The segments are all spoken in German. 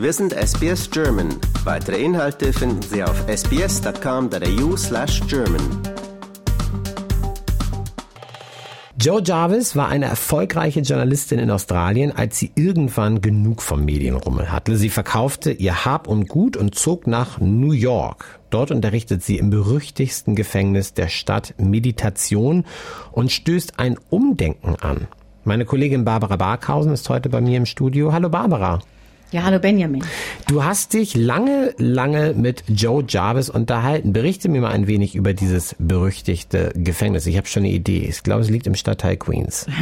Wir sind SBS German. Weitere Inhalte finden Sie auf sbs.com.au slash German. Joe Jarvis war eine erfolgreiche Journalistin in Australien, als sie irgendwann genug vom Medienrummel hatte. Sie verkaufte ihr Hab und Gut und zog nach New York. Dort unterrichtet sie im berüchtigsten Gefängnis der Stadt Meditation und stößt ein Umdenken an. Meine Kollegin Barbara Barkhausen ist heute bei mir im Studio. Hallo Barbara. Ja, hallo Benjamin. Du hast dich lange, lange mit Joe Jarvis unterhalten. Berichte mir mal ein wenig über dieses berüchtigte Gefängnis. Ich habe schon eine Idee. Ich glaube, es liegt im Stadtteil Queens.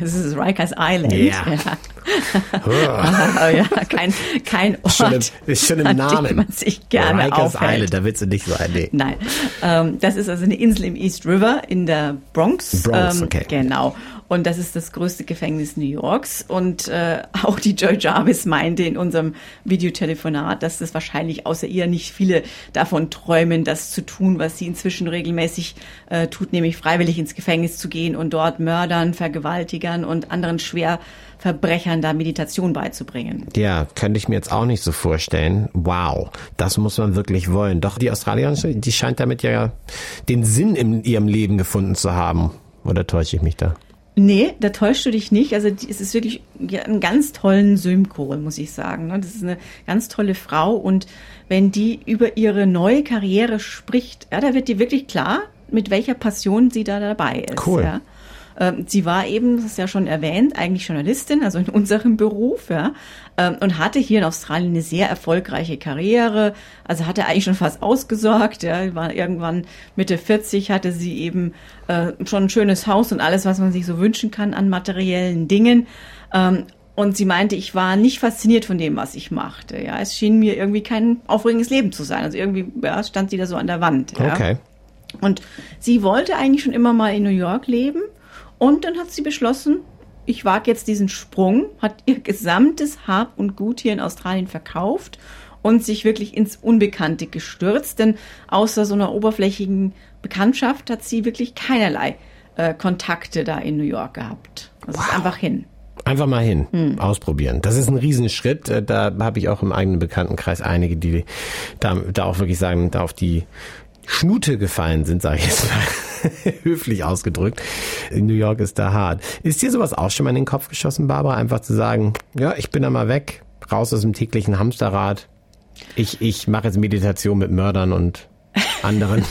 Es ist Rikers Island. Ja. oh, ja. Kein, kein Ort, Schon im, ist schon im Namen. man sich gerne Rikers aufhält. Island, da willst du nicht sein. Nee. Nein, ähm, das ist also eine Insel im East River in der Bronx. Bronx, ähm, okay. Genau. Und das ist das größte Gefängnis New Yorks. Und äh, auch die Joy Jarvis meinte in unserem Videotelefonat, dass es wahrscheinlich außer ihr nicht viele davon träumen, das zu tun, was sie inzwischen regelmäßig äh, tut, nämlich freiwillig ins Gefängnis zu gehen und dort Mördern, Vergewaltigern und anderen Schwerverbrechern da Meditation beizubringen. Ja, könnte ich mir jetzt auch nicht so vorstellen. Wow, das muss man wirklich wollen. Doch die Australierin, die scheint damit ja den Sinn in ihrem Leben gefunden zu haben. Oder täusche ich mich da? Nee, da täuschst du dich nicht. Also es ist wirklich einen ganz tollen Synchro, muss ich sagen. ne? Das ist eine ganz tolle Frau und wenn die über ihre neue Karriere spricht, ja, da wird dir wirklich klar, mit welcher Passion sie da dabei ist. Cool. Ja. Ähm, Sie war eben, das ist ja schon erwähnt, eigentlich Journalistin, also in unserem Beruf, ja, ähm, und hatte hier in Australien eine sehr erfolgreiche Karriere. Also hatte eigentlich schon fast ausgesorgt, ja, war irgendwann Mitte 40, hatte sie eben äh, schon ein schönes Haus und alles, was man sich so wünschen kann an materiellen Dingen. Ähm, und sie meinte, ich war nicht fasziniert von dem, was ich machte. Ja, es schien mir irgendwie kein aufregendes Leben zu sein. Also irgendwie ja, stand sie da so an der Wand. Ja. Okay. Und sie wollte eigentlich schon immer mal in New York leben. Und dann hat sie beschlossen, ich wage jetzt diesen Sprung, hat ihr gesamtes Hab und Gut hier in Australien verkauft und sich wirklich ins Unbekannte gestürzt. Denn außer so einer oberflächigen Bekanntschaft hat sie wirklich keinerlei äh, Kontakte da in New York gehabt. Also ist einfach hin. Einfach mal hin, ausprobieren. Das ist ein Riesenschritt. Äh, Da habe ich auch im eigenen Bekanntenkreis einige, die da, da auch wirklich sagen, da auf die Schnute gefallen sind, sage ich jetzt mal. Höflich ausgedrückt. In New York ist da hart. Ist dir sowas auch schon mal in den Kopf geschossen, Barbara? Einfach zu sagen, ja, ich bin da mal weg, raus aus dem täglichen Hamsterrad. Ich, ich mache jetzt Meditation mit Mördern und anderen.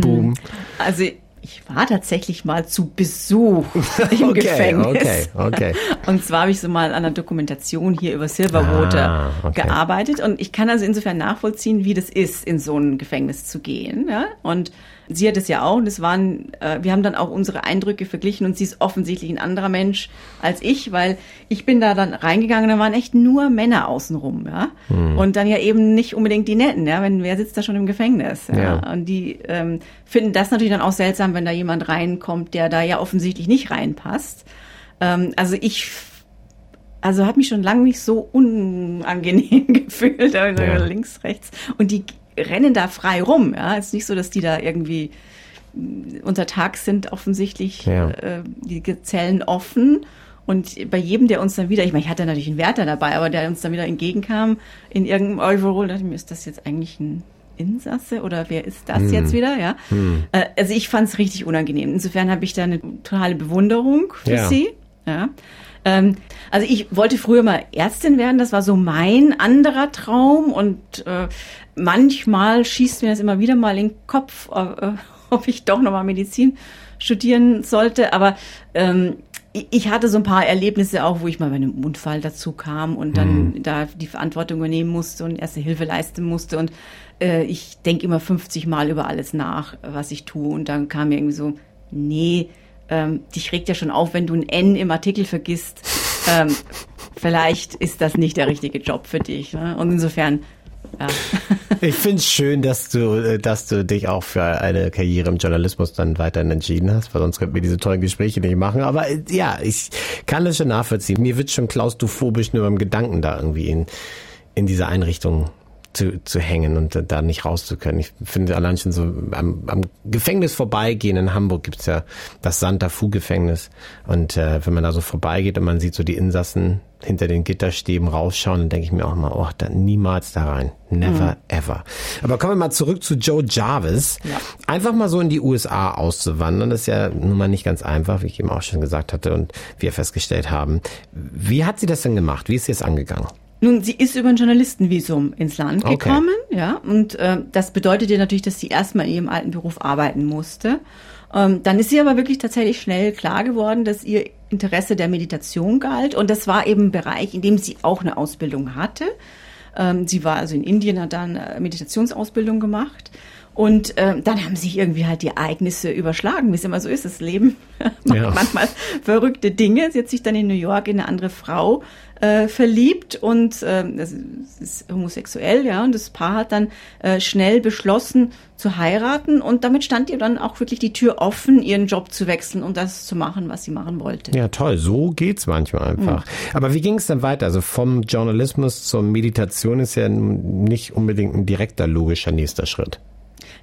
Boom. Also ich war tatsächlich mal zu Besuch im Okay, Gefängnis. okay, okay. Und zwar habe ich so mal an einer Dokumentation hier über Silverwater Ah, okay. gearbeitet und ich kann also insofern nachvollziehen, wie das ist, in so ein Gefängnis zu gehen. Ja? Und sie hat es ja auch und es waren, äh, wir haben dann auch unsere Eindrücke verglichen und sie ist offensichtlich ein anderer Mensch als ich, weil ich bin da dann reingegangen, da waren echt nur Männer außenrum, ja. Hm. Und dann ja eben nicht unbedingt die Netten, ja, wenn wer sitzt da schon im Gefängnis, ja. Ja. Und die ähm, finden das natürlich dann auch seltsam, wenn da jemand reinkommt, der da ja offensichtlich nicht reinpasst. Ähm, also ich also habe mich schon lange nicht so unangenehm gefühlt, also Ja. links, rechts. Und die rennen da frei rum. Ja, es ist nicht so, dass die da irgendwie mh, untertags sind offensichtlich Ja. äh, die Zellen offen. Und bei jedem, der uns dann wieder, ich meine, ich hatte natürlich einen Wärter dabei, aber der uns dann wieder entgegenkam in irgendeinem Overall, dachte ich mir, ist das jetzt eigentlich ein Insasse oder wer ist das jetzt wieder? Ja. Äh, also ich fand es richtig unangenehm. Insofern habe ich da eine totale Bewunderung für Ja. sie. Ja. Ähm, also ich wollte früher mal Ärztin werden, das war so mein anderer Traum und äh, manchmal schießt mir das immer wieder mal in den Kopf, äh, ob ich doch nochmal Medizin studieren sollte, aber ähm, ich- hatte so ein paar Erlebnisse auch, wo ich mal bei einem Unfall dazu kam und dann da die Verantwortung übernehmen musste und erste Hilfe leisten musste. Und äh, ich denke immer 50 Mal über alles nach, was ich tue. Und dann kam mir irgendwie so, nee, ähm, dich regt ja schon auf, wenn du ein N im Artikel vergisst. Ähm, vielleicht ist das nicht der richtige Job für dich. Ne? Und insofern, ja. Ich finde es schön, dass du, äh, dass du dich auch für eine Karriere im Journalismus dann weiterhin entschieden hast, weil sonst könnten wir diese tollen Gespräche nicht machen. Aber äh, ja, ich kann das schon nachvollziehen. Mir wird schon klaustrophobisch nur beim Gedanken da irgendwie in, in diese Einrichtung zu, zu hängen und da nicht raus zu können. Ich finde allein schon so am, am Gefängnis vorbeigehen in Hamburg gibt's ja das Santa Fu Gefängnis und äh, wenn man da so vorbeigeht und man sieht so die Insassen hinter den Gitterstäben rausschauen, dann denke ich mir auch mal, oh, da niemals da rein. Never mhm. ever. Aber kommen wir mal zurück zu Joe Jarvis. Ja. Einfach mal so in die USA auszuwandern, das ist ja nun mal nicht ganz einfach, wie ich eben auch schon gesagt hatte und wir festgestellt haben. Wie hat sie das denn gemacht? Wie ist sie es angegangen? Nun, sie ist über ein Journalistenvisum ins Land gekommen, okay. ja, und äh, das bedeutete natürlich, dass sie erstmal in ihrem alten Beruf arbeiten musste. Ähm, dann ist sie aber wirklich tatsächlich schnell klar geworden, dass ihr Interesse der Meditation galt und das war eben ein Bereich, in dem sie auch eine Ausbildung hatte. Ähm, sie war also in Indien, hat dann Meditationsausbildung gemacht. Und äh, dann haben sich irgendwie halt die Ereignisse überschlagen, wie es immer so ist. Das Leben macht ja. manchmal verrückte Dinge. Sie hat sich dann in New York in eine andere Frau äh, verliebt und äh, das ist homosexuell, ja. Und das Paar hat dann äh, schnell beschlossen zu heiraten und damit stand ihr dann auch wirklich die Tür offen, ihren Job zu wechseln und das zu machen, was sie machen wollte. Ja, toll. So geht's manchmal einfach. Mhm. Aber wie ging es dann weiter? Also vom Journalismus zur Meditation ist ja nicht unbedingt ein direkter logischer nächster Schritt.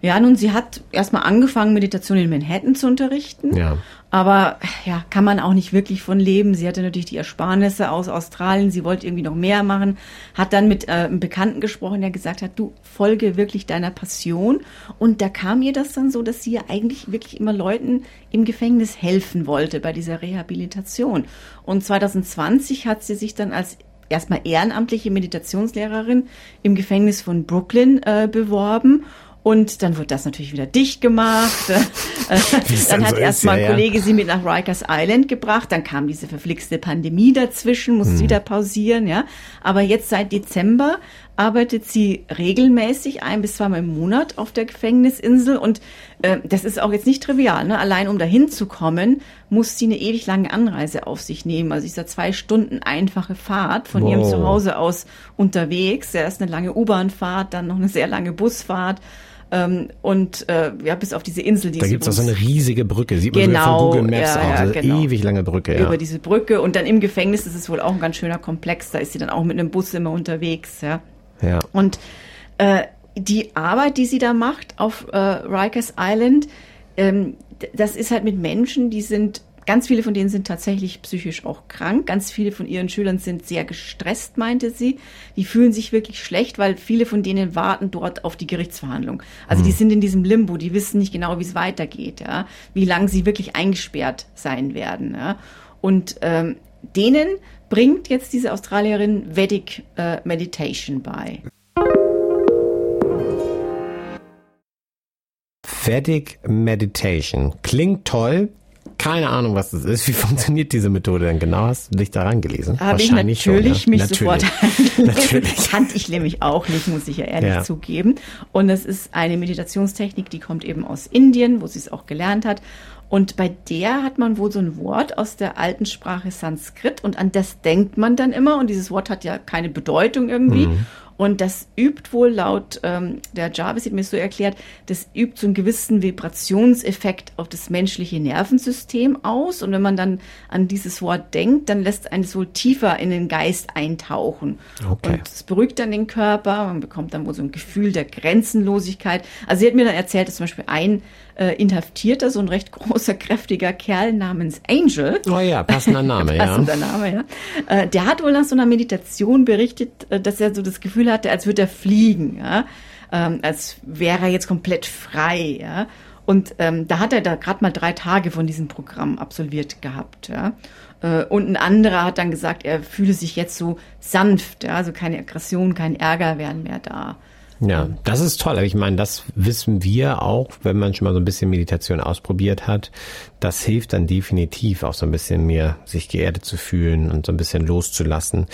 Ja, nun, sie hat erstmal angefangen, Meditation in Manhattan zu unterrichten. Ja. Aber ja, kann man auch nicht wirklich von leben. Sie hatte natürlich die Ersparnisse aus Australien. Sie wollte irgendwie noch mehr machen. Hat dann mit äh, einem Bekannten gesprochen, der gesagt hat, du folge wirklich deiner Passion. Und da kam ihr das dann so, dass sie ja eigentlich wirklich immer Leuten im Gefängnis helfen wollte bei dieser Rehabilitation. Und 2020 hat sie sich dann als erstmal ehrenamtliche Meditationslehrerin im Gefängnis von Brooklyn äh, beworben und dann wird das natürlich wieder dicht gemacht. Äh, dann, hat so erstmal ein ja, Kollege ja. sie mit nach Rikers Island gebracht. Dann kam diese verflixte Pandemie dazwischen, musste hm. wieder pausieren, ja. Aber jetzt seit Dezember arbeitet sie regelmäßig ein bis zweimal im Monat auf der Gefängnisinsel und äh, das ist auch jetzt nicht trivial. Ne? Allein um dahin zu kommen, muss sie eine ewig lange Anreise auf sich nehmen. Also dieser zwei Stunden einfache Fahrt von wow. ihrem Zuhause aus unterwegs. Ist eine lange U-Bahn-Fahrt, dann noch eine sehr lange Busfahrt. Ähm, und äh, ja, bis auf diese Insel, die Da gibt es auch so eine riesige Brücke, sieht man genau, so von Google Maps ja, auch. Ja, genau. ewig lange Brücke, ja. Über diese Brücke und dann im Gefängnis ist es wohl auch ein ganz schöner Komplex. Da ist sie dann auch mit einem Bus immer unterwegs, ja. Ja. Und äh, die Arbeit, die sie da macht auf äh, Rikers Island, ähm, das ist halt mit Menschen, die sind Ganz viele von denen sind tatsächlich psychisch auch krank. Ganz viele von ihren Schülern sind sehr gestresst, meinte sie. Die fühlen sich wirklich schlecht, weil viele von denen warten dort auf die Gerichtsverhandlung. Also mhm. die sind in diesem Limbo, die wissen nicht genau, wie es weitergeht, ja, wie lange sie wirklich eingesperrt sein werden. Ja. Und ähm, denen bringt jetzt diese Australierin Vedic äh, Meditation bei. Vedic Meditation. Klingt toll, keine Ahnung, was das ist. Wie funktioniert diese Methode denn genau? Hast du dich daran gelesen? Habe Wahrscheinlich ich natürlich schon, ja? mich natürlich. sofort natürlich. Kannte ich nämlich auch nicht, muss ich ja ehrlich ja. zugeben. Und es ist eine Meditationstechnik, die kommt eben aus Indien, wo sie es auch gelernt hat. Und bei der hat man wohl so ein Wort aus der alten Sprache Sanskrit und an das denkt man dann immer. Und dieses Wort hat ja keine Bedeutung irgendwie. Mhm. Und das übt wohl laut ähm, der Jarvis, hat mir so erklärt, das übt so einen gewissen Vibrationseffekt auf das menschliche Nervensystem aus. Und wenn man dann an dieses Wort denkt, dann lässt eines wohl tiefer in den Geist eintauchen. Okay. Und es beruhigt dann den Körper, man bekommt dann wohl so ein Gefühl der Grenzenlosigkeit. Also sie hat mir dann erzählt, dass zum Beispiel ein äh, Inhaftierter, so ein recht großer, kräftiger Kerl namens Angel. Oh ja, passender Name, ja. Passender Name, ja. Äh, der hat wohl nach so einer Meditation berichtet, äh, dass er so das Gefühl hatte, als würde er fliegen, ja. Ähm, als wäre er jetzt komplett frei, ja. Und ähm, da hat er da gerade mal drei Tage von diesem Programm absolviert gehabt, ja. Äh, und ein anderer hat dann gesagt, er fühle sich jetzt so sanft, ja, also keine Aggression, kein Ärger wären mehr da. Ja, das ist toll. Ich meine, das wissen wir auch, wenn man schon mal so ein bisschen Meditation ausprobiert hat. Das hilft dann definitiv auch so ein bisschen mehr, sich geerdet zu fühlen und so ein bisschen loszulassen.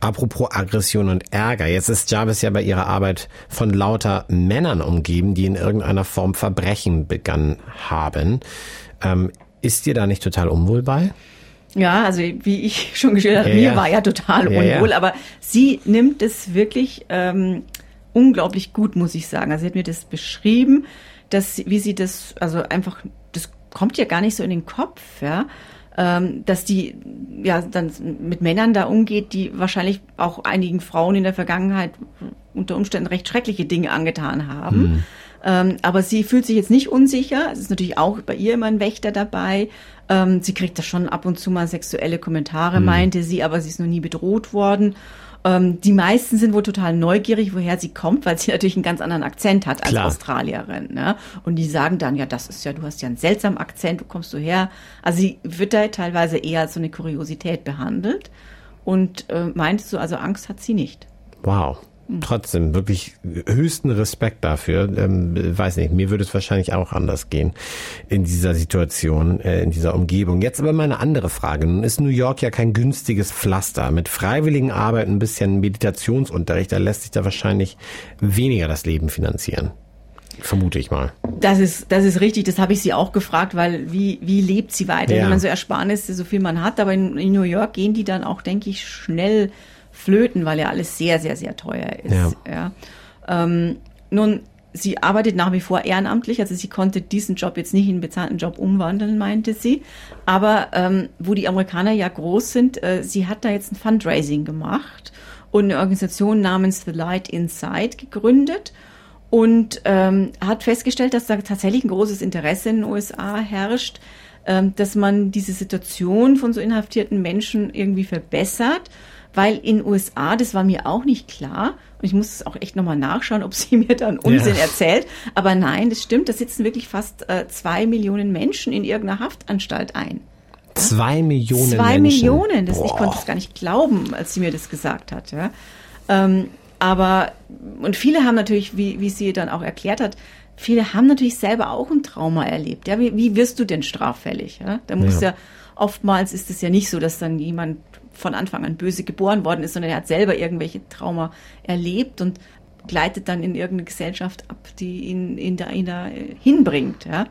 Apropos Aggression und Ärger. Jetzt ist Jarvis ja bei ihrer Arbeit von lauter Männern umgeben, die in irgendeiner Form Verbrechen begangen haben. Ähm, ist dir da nicht total unwohl bei? Ja, also wie ich schon geschildert habe, ja, mir war ja total ja, unwohl, ja. aber sie nimmt es wirklich ähm, unglaublich gut, muss ich sagen. Also sie hat mir das beschrieben, dass wie sie das, also einfach, das kommt ja gar nicht so in den Kopf, ja, ähm, dass die ja dann mit Männern da umgeht, die wahrscheinlich auch einigen Frauen in der Vergangenheit unter Umständen recht schreckliche Dinge angetan haben. Mhm. Ähm, aber sie fühlt sich jetzt nicht unsicher. Es ist natürlich auch bei ihr immer ein Wächter dabei. Ähm, sie kriegt da schon ab und zu mal sexuelle Kommentare, mhm. meinte sie, aber sie ist noch nie bedroht worden. Ähm, die meisten sind wohl total neugierig, woher sie kommt, weil sie natürlich einen ganz anderen Akzent hat als Klar. Australierin. Ne? Und die sagen dann, ja, das ist ja, du hast ja einen seltsamen Akzent, wo kommst du her? Also sie wird da teilweise eher als so eine Kuriosität behandelt und äh, meint so, also Angst hat sie nicht. Wow trotzdem wirklich höchsten Respekt dafür. Ähm, weiß nicht, mir würde es wahrscheinlich auch anders gehen in dieser Situation, äh, in dieser Umgebung. Jetzt aber mal eine andere Frage. Nun ist New York ja kein günstiges Pflaster. Mit freiwilligen Arbeit, ein bisschen Meditationsunterricht, da lässt sich da wahrscheinlich weniger das Leben finanzieren. Vermute ich mal. Das ist, das ist richtig, das habe ich sie auch gefragt, weil wie, wie lebt sie weiter, ja. wenn man so Ersparnisse, so viel man hat, aber in, in New York gehen die dann auch, denke ich, schnell flöten, weil ja alles sehr, sehr, sehr teuer ist. Ja. ja. Ähm, nun, sie arbeitet nach wie vor ehrenamtlich, also sie konnte diesen Job jetzt nicht in einen bezahlten Job umwandeln, meinte sie. Aber ähm, wo die Amerikaner ja groß sind, äh, sie hat da jetzt ein Fundraising gemacht und eine Organisation namens The Light Inside gegründet und ähm, hat festgestellt, dass da tatsächlich ein großes Interesse in den USA herrscht, ähm, dass man diese Situation von so inhaftierten Menschen irgendwie verbessert weil in USA, das war mir auch nicht klar, und ich muss es auch echt nochmal nachschauen, ob sie mir dann Unsinn ja. erzählt, aber nein, das stimmt, da sitzen wirklich fast äh, zwei Millionen Menschen in irgendeiner Haftanstalt ein. Zwei Millionen Zwei Menschen. Millionen, das, ich konnte es gar nicht glauben, als sie mir das gesagt hat. Ja. Ähm, aber, und viele haben natürlich, wie, wie sie dann auch erklärt hat, viele haben natürlich selber auch ein Trauma erlebt. Ja, wie, wie wirst du denn straffällig? Ja? Da muss ja. ja oftmals ist es ja nicht so, dass dann jemand von Anfang an böse geboren worden ist, sondern er hat selber irgendwelche Trauma erlebt und gleitet dann in irgendeine Gesellschaft ab, die ihn, ihn da, ihn da äh, hinbringt. Ja.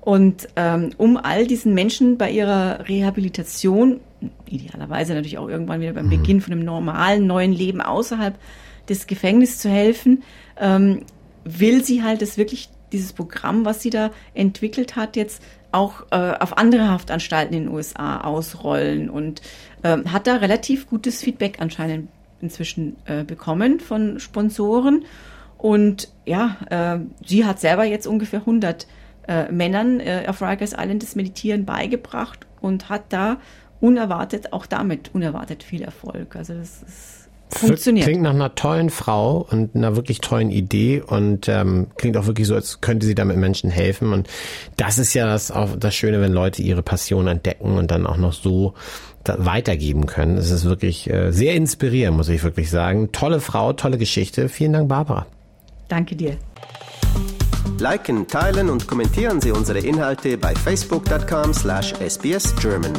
Und ähm, um all diesen Menschen bei ihrer Rehabilitation, idealerweise natürlich auch irgendwann wieder beim mhm. Beginn von einem normalen neuen Leben außerhalb des Gefängnisses zu helfen, ähm, will sie halt das wirklich, dieses Programm, was sie da entwickelt hat, jetzt auch äh, auf andere Haftanstalten in den USA ausrollen und äh, hat da relativ gutes Feedback anscheinend inzwischen äh, bekommen von Sponsoren. Und ja, äh, sie hat selber jetzt ungefähr 100 äh, Männern äh, auf Rikers Island das Meditieren beigebracht und hat da unerwartet, auch damit unerwartet viel Erfolg. Also das ist funktioniert. Klingt nach einer tollen Frau und einer wirklich tollen Idee und ähm, klingt auch wirklich so, als könnte sie damit Menschen helfen. Und das ist ja das, auch das Schöne, wenn Leute ihre Passion entdecken und dann auch noch so weitergeben können. Es ist wirklich äh, sehr inspirierend, muss ich wirklich sagen. Tolle Frau, tolle Geschichte. Vielen Dank, Barbara. Danke dir. Liken, teilen und kommentieren Sie unsere Inhalte bei facebook.com slash sbsgerman.